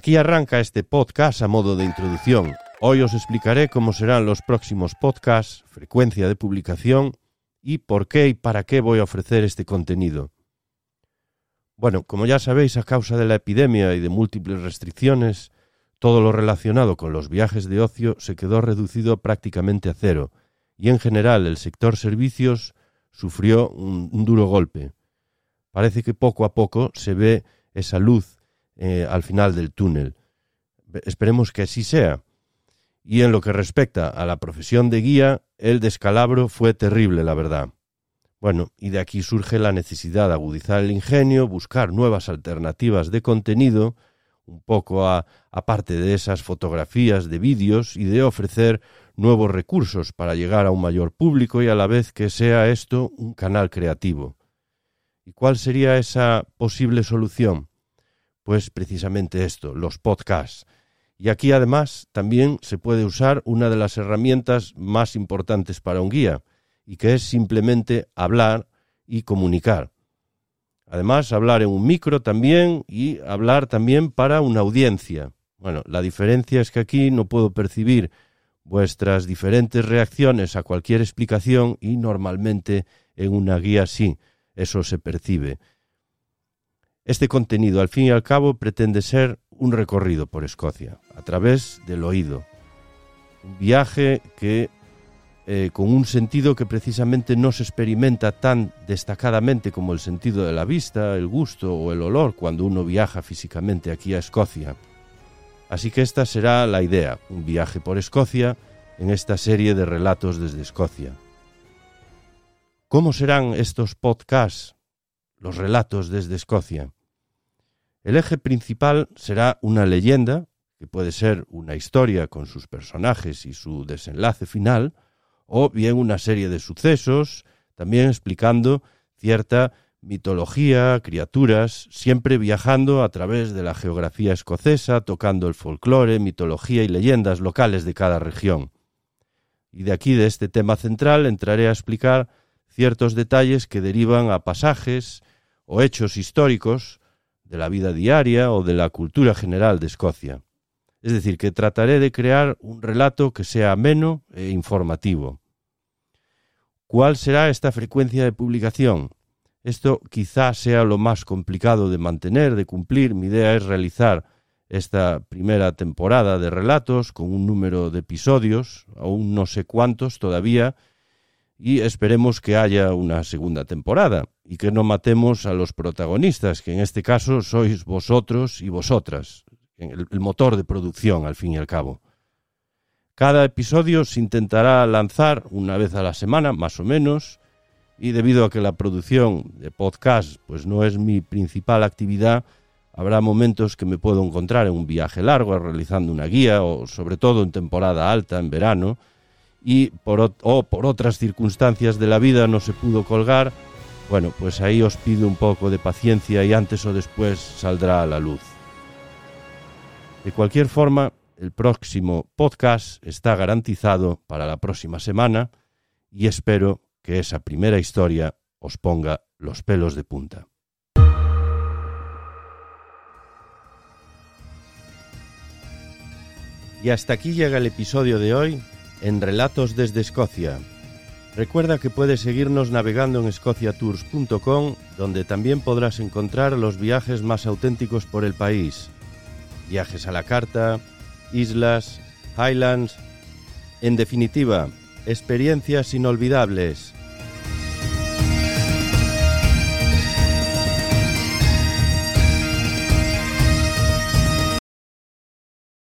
Aquí arranca este podcast a modo de introducción. Hoy os explicaré cómo serán los próximos podcasts, frecuencia de publicación y por qué y para qué voy a ofrecer este contenido. Bueno, como ya sabéis, a causa de la epidemia y de múltiples restricciones, todo lo relacionado con los viajes de ocio se quedó reducido prácticamente a cero, y en general el sector servicios sufrió un, un duro golpe. Parece que poco a poco se ve esa luz eh, al final del túnel. Esperemos que así sea. Y en lo que respecta a la profesión de guía, el descalabro fue terrible, la verdad. Bueno, y de aquí surge la necesidad de agudizar el ingenio, buscar nuevas alternativas de contenido, un poco aparte de esas fotografías de vídeos y de ofrecer nuevos recursos para llegar a un mayor público y a la vez que sea esto un canal creativo. ¿Y cuál sería esa posible solución? Pues precisamente esto, los podcasts. Y aquí además también se puede usar una de las herramientas más importantes para un guía, y que es simplemente hablar y comunicar. Además, hablar en un micro también y hablar también para una audiencia. Bueno, la diferencia es que aquí no puedo percibir vuestras diferentes reacciones a cualquier explicación y normalmente en una guía sí, eso se percibe. Este contenido, al fin y al cabo, pretende ser un recorrido por Escocia, a través del oído. Un viaje que eh, con un sentido que precisamente no se experimenta tan destacadamente como el sentido de la vista, el gusto o el olor cuando uno viaja físicamente aquí a Escocia. Así que esta será la idea, un viaje por Escocia en esta serie de relatos desde Escocia. ¿Cómo serán estos podcasts, los relatos desde Escocia? El eje principal será una leyenda, que puede ser una historia con sus personajes y su desenlace final, o bien una serie de sucesos, también explicando cierta mitología, criaturas, siempre viajando a través de la geografía escocesa, tocando el folclore, mitología y leyendas locales de cada región. Y de aquí, de este tema central, entraré a explicar ciertos detalles que derivan a pasajes o hechos históricos de la vida diaria o de la cultura general de Escocia. Es decir, que trataré de crear un relato que sea ameno e informativo. ¿Cuál será esta frecuencia de publicación? Esto quizá sea lo más complicado de mantener, de cumplir. Mi idea es realizar esta primera temporada de relatos con un número de episodios, aún no sé cuántos todavía, y esperemos que haya una segunda temporada y que no matemos a los protagonistas, que en este caso sois vosotros y vosotras, el, motor de producción al fin y al cabo. Cada episodio se intentará lanzar una vez a la semana, más o menos, y debido a que la producción de podcast pues no es mi principal actividad, habrá momentos que me puedo encontrar en un viaje largo realizando una guía o sobre todo en temporada alta, en verano, y por, o por otras circunstancias de la vida no se pudo colgar, bueno, pues ahí os pido un poco de paciencia y antes o después saldrá a la luz. De cualquier forma, el próximo podcast está garantizado para la próxima semana y espero que esa primera historia os ponga los pelos de punta. Y hasta aquí llega el episodio de hoy en Relatos desde Escocia. Recuerda que puedes seguirnos navegando en escociatours.com, donde también podrás encontrar los viajes más auténticos por el país. Viajes a la carta, islas, highlands, en definitiva, experiencias inolvidables